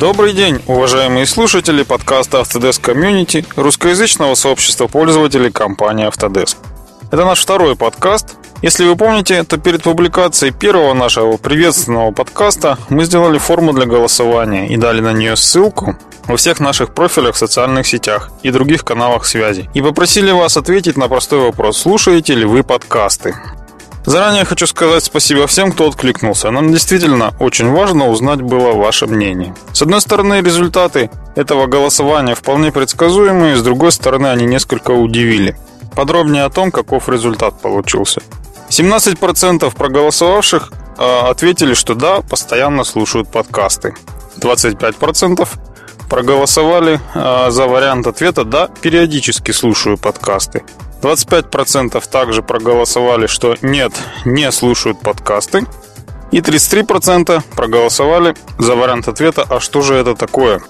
Добрый день, уважаемые слушатели подкаста Autodesk Community, русскоязычного сообщества пользователей компании Autodesk. Это наш второй подкаст. Если вы помните, то перед публикацией первого нашего приветственного подкаста мы сделали форму для голосования и дали на нее ссылку во всех наших профилях в социальных сетях и других каналах связи. И попросили вас ответить на простой вопрос, слушаете ли вы подкасты. Заранее хочу сказать спасибо всем, кто откликнулся. Нам действительно очень важно узнать было ваше мнение. С одной стороны, результаты этого голосования вполне предсказуемые, с другой стороны, они несколько удивили. Подробнее о том, каков результат получился. 17% проголосовавших э, ответили, что да, постоянно слушают подкасты. 25% проголосовали э, за вариант ответа «Да, периодически слушаю подкасты». 25% также проголосовали, что нет, не слушают подкасты. И 33% проголосовали за вариант ответа «А что же это такое?».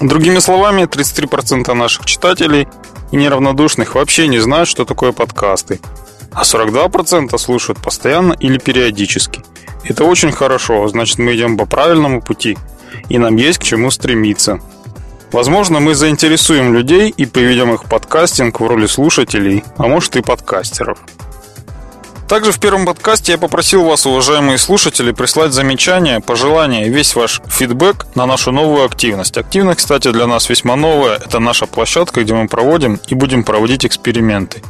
Другими словами, 33% наших читателей и неравнодушных вообще не знают, что такое подкасты. А 42% слушают постоянно или периодически. Это очень хорошо, значит мы идем по правильному пути. И нам есть к чему стремиться. Возможно, мы заинтересуем людей и приведем их в подкастинг в роли слушателей, а может и подкастеров. Также в первом подкасте я попросил вас, уважаемые слушатели, прислать замечания, пожелания, весь ваш фидбэк на нашу новую активность. Активность, кстати, для нас весьма новая. Это наша площадка, где мы проводим и будем проводить эксперименты.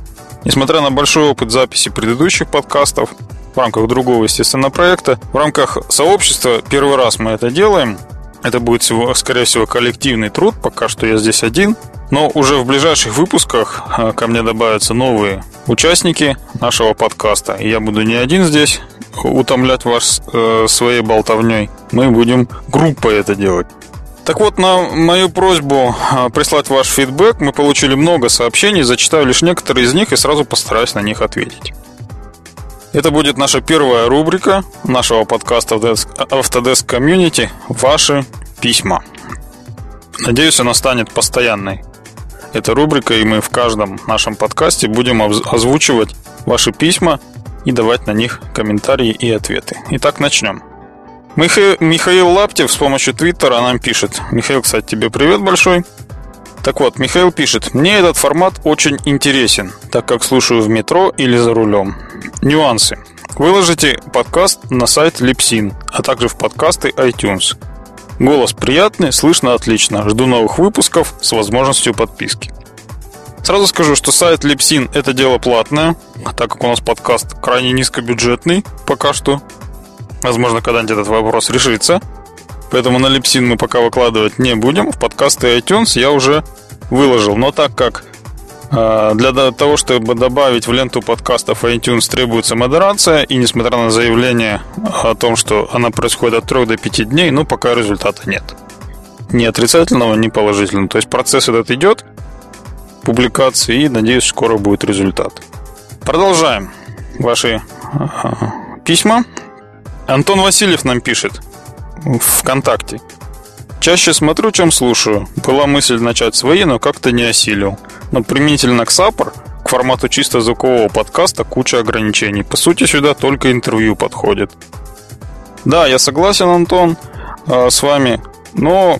Несмотря на большой опыт записи предыдущих подкастов, в рамках другого, естественно, проекта, в рамках сообщества первый раз мы это делаем, это будет, всего, скорее всего, коллективный труд. Пока что я здесь один. Но уже в ближайших выпусках э, ко мне добавятся новые участники нашего подкаста. И я буду не один здесь утомлять вас э, своей болтовней. Мы будем группой это делать. Так вот, на мою просьбу э, прислать ваш фидбэк мы получили много сообщений, зачитаю лишь некоторые из них и сразу постараюсь на них ответить. Это будет наша первая рубрика нашего подкаста Autodesk Community «Ваши письма». Надеюсь, она станет постоянной. Эта рубрика, и мы в каждом нашем подкасте будем озвучивать ваши письма и давать на них комментарии и ответы. Итак, начнем. Михаил Лаптев с помощью Твиттера нам пишет. Михаил, кстати, тебе привет большой. Так вот, Михаил пишет, мне этот формат очень интересен, так как слушаю в метро или за рулем. Нюансы. Выложите подкаст на сайт Lipsin, а также в подкасты iTunes. Голос приятный, слышно отлично. Жду новых выпусков с возможностью подписки. Сразу скажу, что сайт Lipsin это дело платное, так как у нас подкаст крайне низкобюджетный пока что. Возможно, когда-нибудь этот вопрос решится. Поэтому на Липсин мы пока выкладывать не будем. В подкасты iTunes я уже выложил. Но так как э, для того, чтобы добавить в ленту подкастов iTunes требуется модерация, и несмотря на заявление о том, что она происходит от 3 до 5 дней, ну, пока результата нет. Ни отрицательного, ни положительного. То есть процесс этот идет, публикации, и, надеюсь, скоро будет результат. Продолжаем ваши э, письма. Антон Васильев нам пишет – ВКонтакте. Чаще смотрю, чем слушаю. Была мысль начать свои, но как-то не осилил. Но применительно к Саппор, к формату чисто звукового подкаста, куча ограничений. По сути, сюда только интервью подходит. Да, я согласен, Антон, э, с вами. Но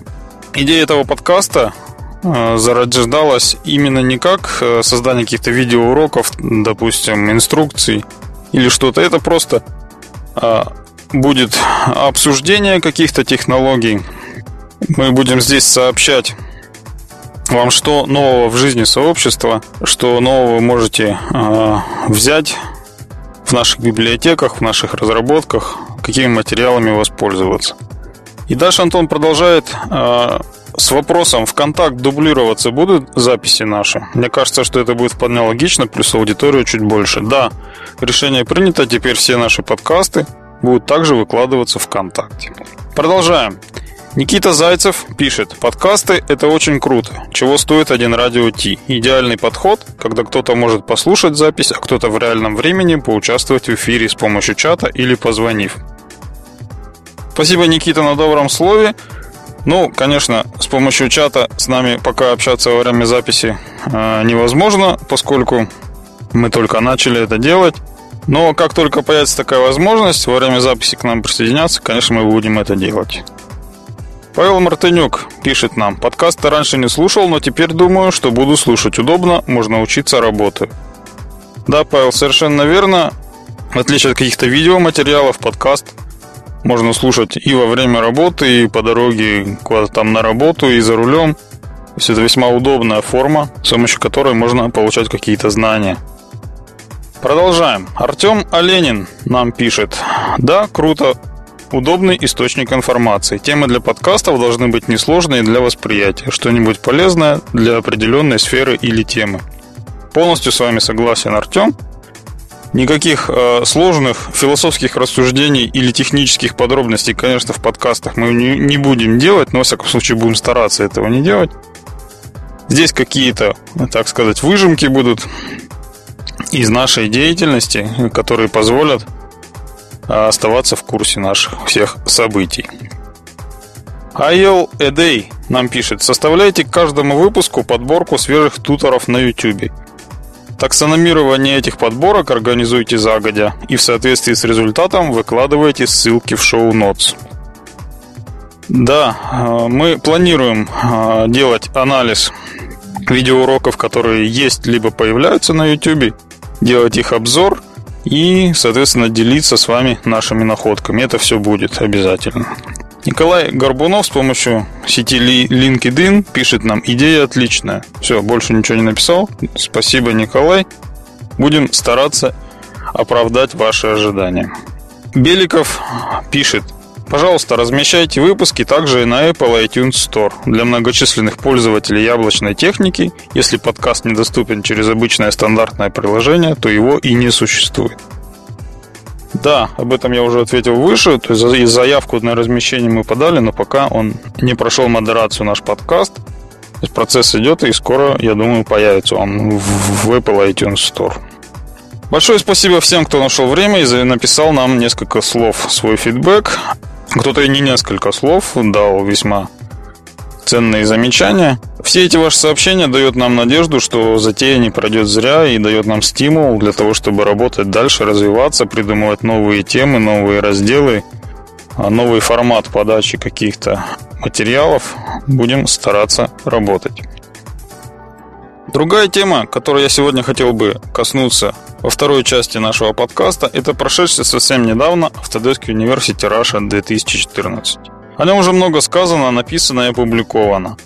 идея этого подкаста э, зарождалась именно не как э, создание каких-то видеоуроков, допустим, инструкций или что-то. Это просто будет обсуждение каких-то технологий. Мы будем здесь сообщать вам, что нового в жизни сообщества, что нового вы можете э, взять в наших библиотеках, в наших разработках, какими материалами воспользоваться. И дальше Антон продолжает э, с вопросом, в контакт дублироваться будут записи наши? Мне кажется, что это будет вполне логично, плюс аудиторию чуть больше. Да, решение принято, теперь все наши подкасты будут также выкладываться ВКонтакте. Продолжаем. Никита Зайцев пишет, подкасты – это очень круто. Чего стоит один радио Ти? Идеальный подход, когда кто-то может послушать запись, а кто-то в реальном времени поучаствовать в эфире с помощью чата или позвонив. Спасибо, Никита, на добром слове. Ну, конечно, с помощью чата с нами пока общаться во время записи э, невозможно, поскольку мы только начали это делать. Но как только появится такая возможность во время записи к нам присоединяться, конечно, мы будем это делать. Павел Мартынюк пишет нам. Подкасты раньше не слушал, но теперь думаю, что буду слушать. Удобно, можно учиться, работаю. Да, Павел, совершенно верно. В отличие от каких-то видеоматериалов, подкаст можно слушать и во время работы, и по дороге куда-то там на работу, и за рулем. То есть это весьма удобная форма, с помощью которой можно получать какие-то знания. Продолжаем. Артем Оленин нам пишет. Да, круто, Удобный источник информации. Темы для подкастов должны быть несложные для восприятия. Что-нибудь полезное для определенной сферы или темы. Полностью с вами согласен, Артем. Никаких э, сложных философских рассуждений или технических подробностей, конечно, в подкастах мы не, не будем делать, но, во всяком случае, будем стараться этого не делать. Здесь какие-то, так сказать, выжимки будут из нашей деятельности, которые позволят а оставаться в курсе наших всех событий. Айел Эдей нам пишет, составляйте к каждому выпуску подборку свежих туторов на YouTube. Таксономирование этих подборок организуйте загодя и в соответствии с результатом выкладывайте ссылки в шоу-нотс. Да, мы планируем э, делать анализ видеоуроков, которые есть либо появляются на YouTube, делать их обзор – и, соответственно, делиться с вами нашими находками. Это все будет обязательно. Николай Горбунов с помощью сети LinkedIn пишет нам «Идея отличная». Все, больше ничего не написал. Спасибо, Николай. Будем стараться оправдать ваши ожидания. Беликов пишет Пожалуйста, размещайте выпуски также и на Apple iTunes Store. Для многочисленных пользователей яблочной техники, если подкаст недоступен через обычное стандартное приложение, то его и не существует. Да, об этом я уже ответил выше. То есть заявку на размещение мы подали, но пока он не прошел модерацию наш подкаст. То есть процесс идет, и скоро, я думаю, появится он в Apple iTunes Store. Большое спасибо всем, кто нашел время и написал нам несколько слов, свой фидбэк. Кто-то и не несколько слов дал весьма ценные замечания. Все эти ваши сообщения дают нам надежду, что затея не пройдет зря и дает нам стимул для того, чтобы работать дальше, развиваться, придумывать новые темы, новые разделы, а новый формат подачи каких-то материалов. Будем стараться работать. Другая тема, которую я сегодня хотел бы коснуться во второй части нашего подкаста, это прошедший совсем недавно Autodesk University Russia 2014. О нем уже много сказано, написано и опубликовано.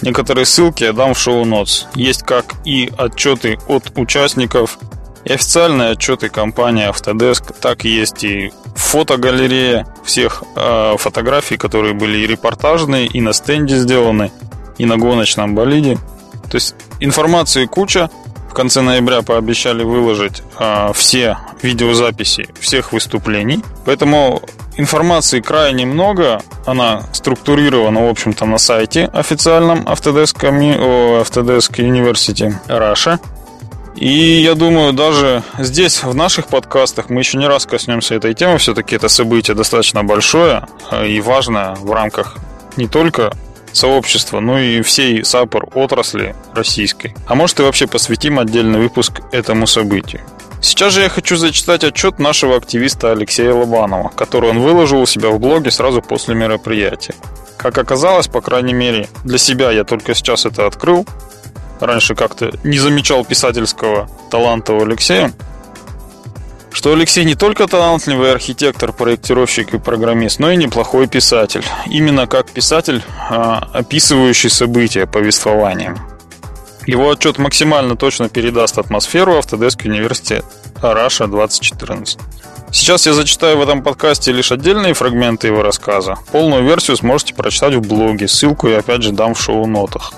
Некоторые ссылки я дам в шоу-нотс. Есть как и отчеты от участников, и официальные отчеты компании Autodesk, так и есть и фотогалерея всех э, фотографий, которые были и репортажные, и на стенде сделаны, и на гоночном болиде. То есть информации куча. В конце ноября пообещали выложить э, все видеозаписи всех выступлений. Поэтому информации крайне много. Она структурирована, в общем-то, на сайте официальном Autodesk, Autodesk University Russia. И я думаю, даже здесь, в наших подкастах, мы еще не раз коснемся этой темы. Все-таки это событие достаточно большое а, и важное в рамках не только сообщества, ну и всей САПОР отрасли российской. А может и вообще посвятим отдельный выпуск этому событию. Сейчас же я хочу зачитать отчет нашего активиста Алексея Лобанова, который он выложил у себя в блоге сразу после мероприятия. Как оказалось, по крайней мере, для себя я только сейчас это открыл. Раньше как-то не замечал писательского таланта у Алексея что Алексей не только талантливый архитектор, проектировщик и программист, но и неплохой писатель. Именно как писатель, а, описывающий события повествования. Его отчет максимально точно передаст атмосферу Autodesk University Russia 2014. Сейчас я зачитаю в этом подкасте лишь отдельные фрагменты его рассказа. Полную версию сможете прочитать в блоге, ссылку я опять же дам в шоу-нотах.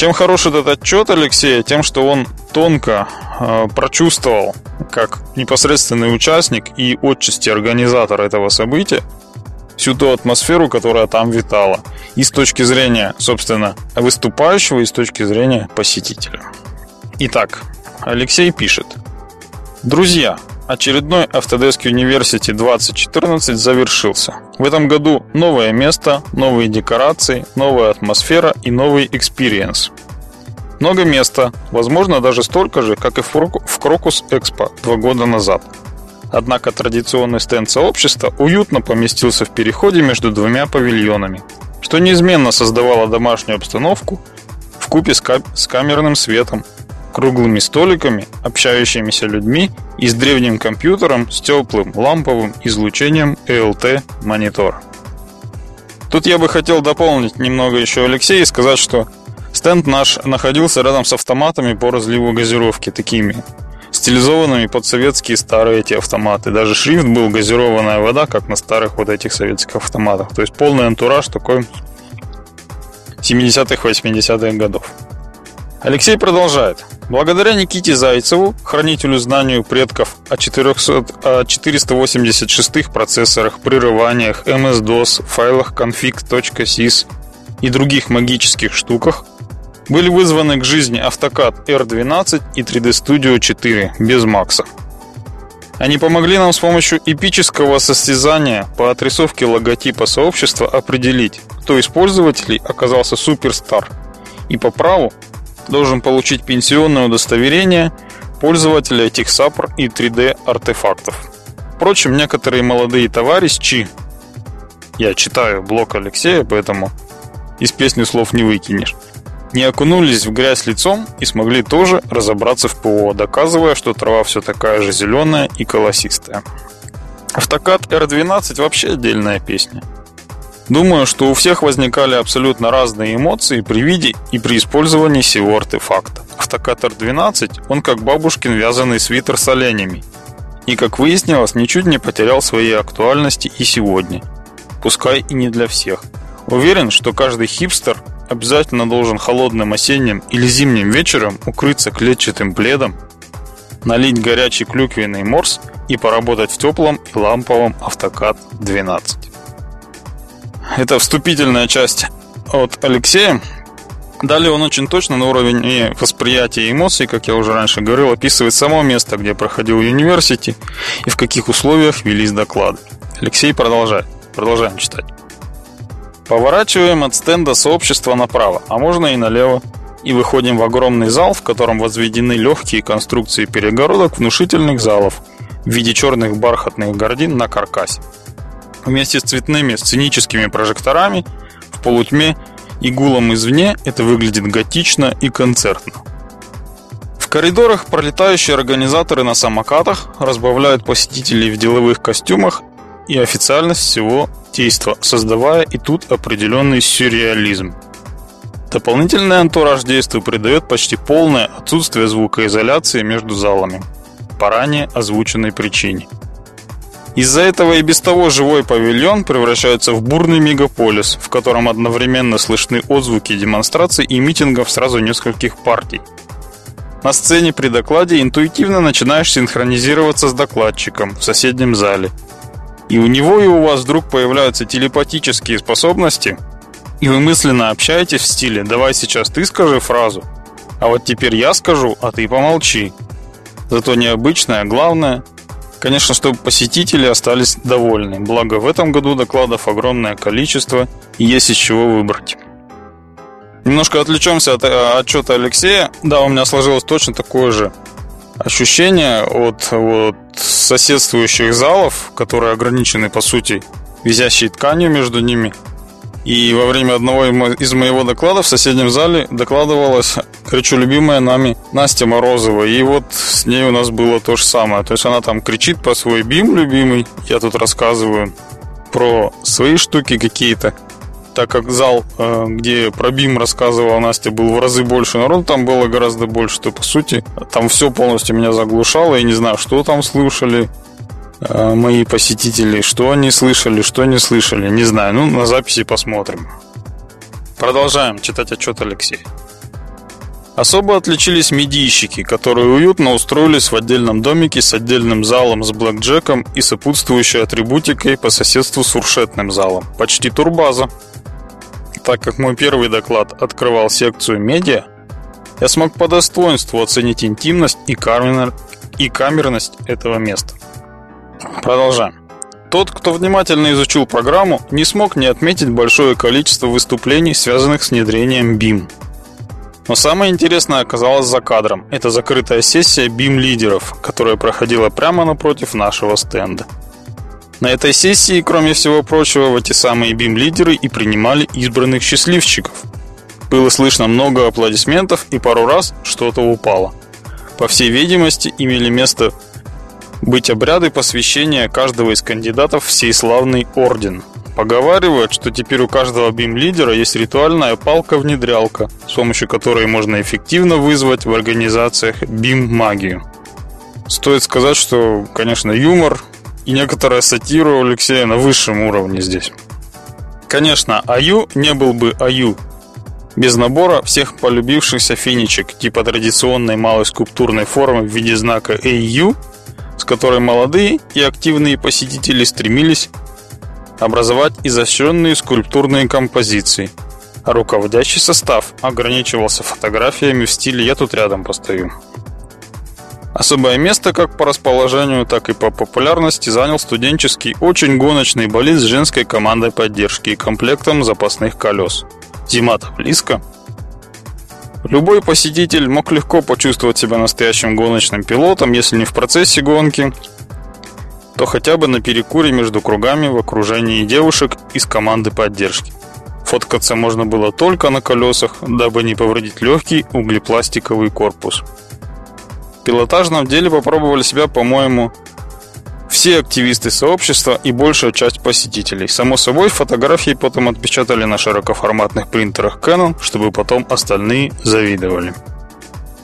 Чем хорош этот отчет Алексея? Тем, что он тонко э, прочувствовал, как непосредственный участник и отчасти организатор этого события, всю ту атмосферу, которая там витала. И с точки зрения, собственно, выступающего, и с точки зрения посетителя. Итак, Алексей пишет. Друзья, Очередной Autodesk University 2014 завершился. В этом году новое место, новые декорации, новая атмосфера и новый experience. Много места, возможно даже столько же, как и в Крокус Экспо два года назад. Однако традиционный стенд сообщества уютно поместился в переходе между двумя павильонами, что неизменно создавало домашнюю обстановку в купе с камерным светом, круглыми столиками, общающимися людьми и с древним компьютером с теплым ламповым излучением ELT монитора. Тут я бы хотел дополнить немного еще Алексея и сказать, что стенд наш находился рядом с автоматами по разливу газировки, такими стилизованными под советские старые эти автоматы. Даже шрифт был газированная вода, как на старых вот этих советских автоматах. То есть полный антураж такой 70-х, 80-х годов. Алексей продолжает. Благодаря Никите Зайцеву, хранителю знанию предков о, 400, о 486 процессорах, прерываниях, MS-DOS, файлах config.sys и других магических штуках, были вызваны к жизни AutoCAD R12 и 3D Studio 4 без Макса. Они помогли нам с помощью эпического состязания по отрисовке логотипа сообщества определить, кто из пользователей оказался суперстар и по праву должен получить пенсионное удостоверение пользователя SAPR и 3D артефактов. Впрочем, некоторые молодые товарищи, я читаю блог Алексея, поэтому из песни слов не выкинешь, не окунулись в грязь лицом и смогли тоже разобраться в ПО, доказывая, что трава все такая же зеленая и колосистая. Автокад R12 вообще отдельная песня. Думаю, что у всех возникали абсолютно разные эмоции при виде и при использовании сего артефакта. Автокатор 12, он как бабушкин вязаный свитер с оленями. И, как выяснилось, ничуть не потерял своей актуальности и сегодня. Пускай и не для всех. Уверен, что каждый хипстер обязательно должен холодным осенним или зимним вечером укрыться клетчатым пледом, налить горячий клюквенный морс и поработать в теплом и ламповом автокад 12. Это вступительная часть от Алексея. Далее он очень точно на уровне восприятия и эмоций, как я уже раньше говорил, описывает само место, где проходил университет и в каких условиях велись доклады. Алексей продолжает. Продолжаем читать. Поворачиваем от стенда сообщества направо, а можно и налево, и выходим в огромный зал, в котором возведены легкие конструкции перегородок внушительных залов в виде черных бархатных гордин на каркасе вместе с цветными сценическими прожекторами в полутьме и гулом извне это выглядит готично и концертно. В коридорах пролетающие организаторы на самокатах разбавляют посетителей в деловых костюмах и официальность всего действа, создавая и тут определенный сюрреализм. Дополнительный антураж действию придает почти полное отсутствие звукоизоляции между залами по ранее озвученной причине – из-за этого и без того живой павильон превращается в бурный мегаполис, в котором одновременно слышны отзвуки демонстраций и митингов сразу нескольких партий. На сцене при докладе интуитивно начинаешь синхронизироваться с докладчиком в соседнем зале. И у него и у вас вдруг появляются телепатические способности, и вы мысленно общаетесь в стиле «давай сейчас ты скажи фразу», а вот теперь я скажу, а ты помолчи. Зато необычное, главное – Конечно, чтобы посетители остались довольны, благо в этом году докладов огромное количество и есть из чего выбрать. Немножко отвлечемся от э, отчета Алексея. Да, у меня сложилось точно такое же ощущение от вот, соседствующих залов, которые ограничены, по сути, висящей тканью между ними – и во время одного из моего докладов в соседнем зале докладывалась горячо любимая нами Настя Морозова. И вот с ней у нас было то же самое. То есть она там кричит по свой бим любимый. Я тут рассказываю про свои штуки какие-то. Так как зал, э, где про бим рассказывала Настя, был в разы больше народу, там было гораздо больше, то по сути там все полностью меня заглушало. Я не знаю, что там слушали, Э, мои посетители, что они слышали, что не слышали, не знаю. Ну, на записи посмотрим. Продолжаем читать отчет Алексея. Особо отличились медийщики, которые уютно устроились в отдельном домике с отдельным залом с блэкджеком и сопутствующей атрибутикой по соседству с фуршетным залом. Почти турбаза. Так как мой первый доклад открывал секцию медиа, я смог по достоинству оценить интимность и, камер... и камерность этого места. Продолжаем. Тот, кто внимательно изучил программу, не смог не отметить большое количество выступлений, связанных с внедрением BIM. Но самое интересное оказалось за кадром. Это закрытая сессия BIM-лидеров, которая проходила прямо напротив нашего стенда. На этой сессии, кроме всего прочего, в эти самые BIM-лидеры и принимали избранных счастливчиков. Было слышно много аплодисментов и пару раз что-то упало. По всей видимости, имели место быть обряды посвящения каждого из кандидатов в сей славный орден. Поговаривают, что теперь у каждого BIM-лидера есть ритуальная палка-внедрялка, с помощью которой можно эффективно вызвать в организациях BIM-магию. Стоит сказать, что, конечно, юмор и некоторая сатира у Алексея на высшем уровне здесь. Конечно, Аю не был бы Аю без набора всех полюбившихся финичек типа традиционной малой скульптурной формы в виде знака AU, с которой молодые и активные посетители стремились образовать изощренные скульптурные композиции, руководящий состав ограничивался фотографиями в стиле «я тут рядом постою». Особое место как по расположению, так и по популярности занял студенческий очень гоночный болид с женской командой поддержки и комплектом запасных колес. Зима-то близко. Любой посетитель мог легко почувствовать себя настоящим гоночным пилотом, если не в процессе гонки, то хотя бы на перекуре между кругами в окружении девушек из команды поддержки. Фоткаться можно было только на колесах, дабы не повредить легкий углепластиковый корпус. Пилотажном деле попробовали себя, по-моему, все активисты сообщества и большая часть посетителей. Само собой, фотографии потом отпечатали на широкоформатных принтерах Canon, чтобы потом остальные завидовали.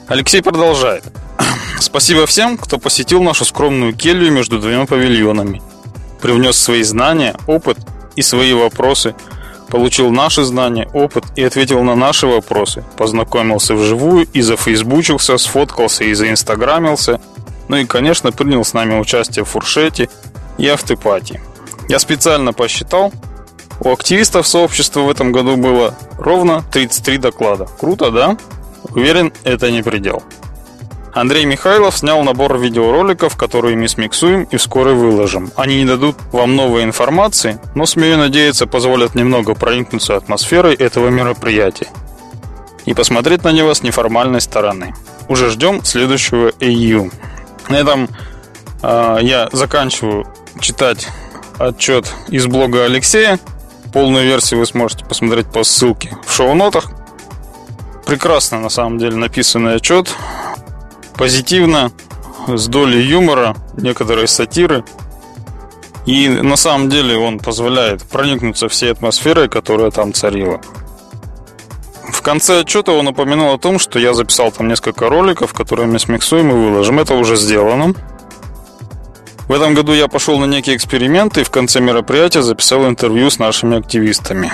Алексей продолжает. Спасибо всем, кто посетил нашу скромную келью между двумя павильонами. Привнес свои знания, опыт и свои вопросы, получил наши знания, опыт и ответил на наши вопросы, познакомился вживую и зафейсбучился, сфоткался и заинстаграмился, ну и, конечно, принял с нами участие в фуршете и автопати. Я специально посчитал, у активистов сообщества в этом году было ровно 33 доклада. Круто, да? Уверен, это не предел. Андрей Михайлов снял набор видеороликов, которые мы смиксуем и вскоре выложим. Они не дадут вам новой информации, но, смею надеяться, позволят немного проникнуться атмосферой этого мероприятия и посмотреть на него с неформальной стороны. Уже ждем следующего AU. На этом э, я заканчиваю читать отчет из блога Алексея. Полную версию вы сможете посмотреть по ссылке в шоу-нотах. Прекрасно, на самом деле, написанный отчет позитивно, с долей юмора, некоторой сатиры. И на самом деле он позволяет проникнуться всей атмосферой, которая там царила. В конце отчета он упомянул о том, что я записал там несколько роликов, которые мы смиксуем и выложим. Это уже сделано. В этом году я пошел на некие эксперименты и в конце мероприятия записал интервью с нашими активистами.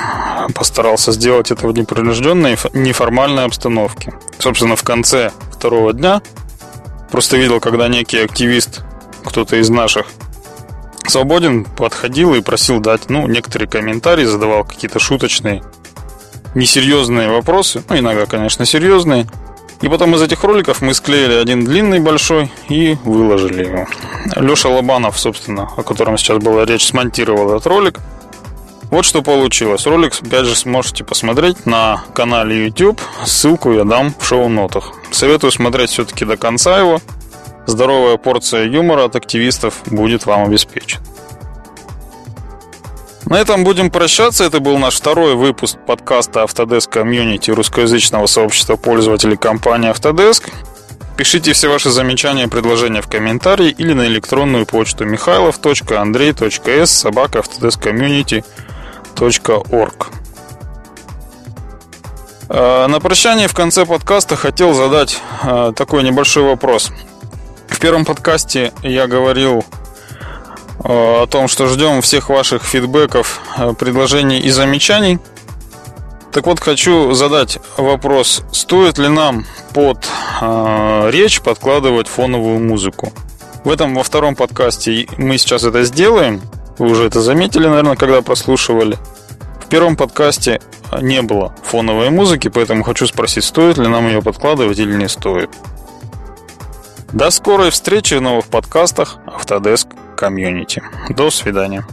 Постарался сделать это в непринужденной, неформальной обстановке. Собственно, в конце второго дня Просто видел, когда некий активист, кто-то из наших, свободен, подходил и просил дать, ну, некоторые комментарии, задавал какие-то шуточные, несерьезные вопросы, ну, иногда, конечно, серьезные. И потом из этих роликов мы склеили один длинный, большой и выложили его. Леша Лобанов, собственно, о котором сейчас была речь, смонтировал этот ролик. Вот что получилось. Ролик, опять же, сможете посмотреть на канале YouTube. Ссылку я дам в шоу-нотах. Советую смотреть все-таки до конца его. Здоровая порция юмора от активистов будет вам обеспечена. На этом будем прощаться. Это был наш второй выпуск подкаста Autodesk Community русскоязычного сообщества пользователей компании Autodesk. Пишите все ваши замечания и предложения в комментарии или на электронную почту михайлов.андрей.с собака autodeskcommunity.org э, На прощание в конце подкаста хотел задать э, такой небольшой вопрос. В первом подкасте я говорил э, о том, что ждем всех ваших фидбэков, предложений и замечаний. Так вот, хочу задать вопрос, стоит ли нам под речь подкладывать фоновую музыку? В этом во втором подкасте мы сейчас это сделаем. Вы уже это заметили, наверное, когда прослушивали. Первом подкасте не было фоновой музыки, поэтому хочу спросить, стоит ли нам ее подкладывать или не стоит. До скорой встречи в новых подкастах Autodesk Community. До свидания.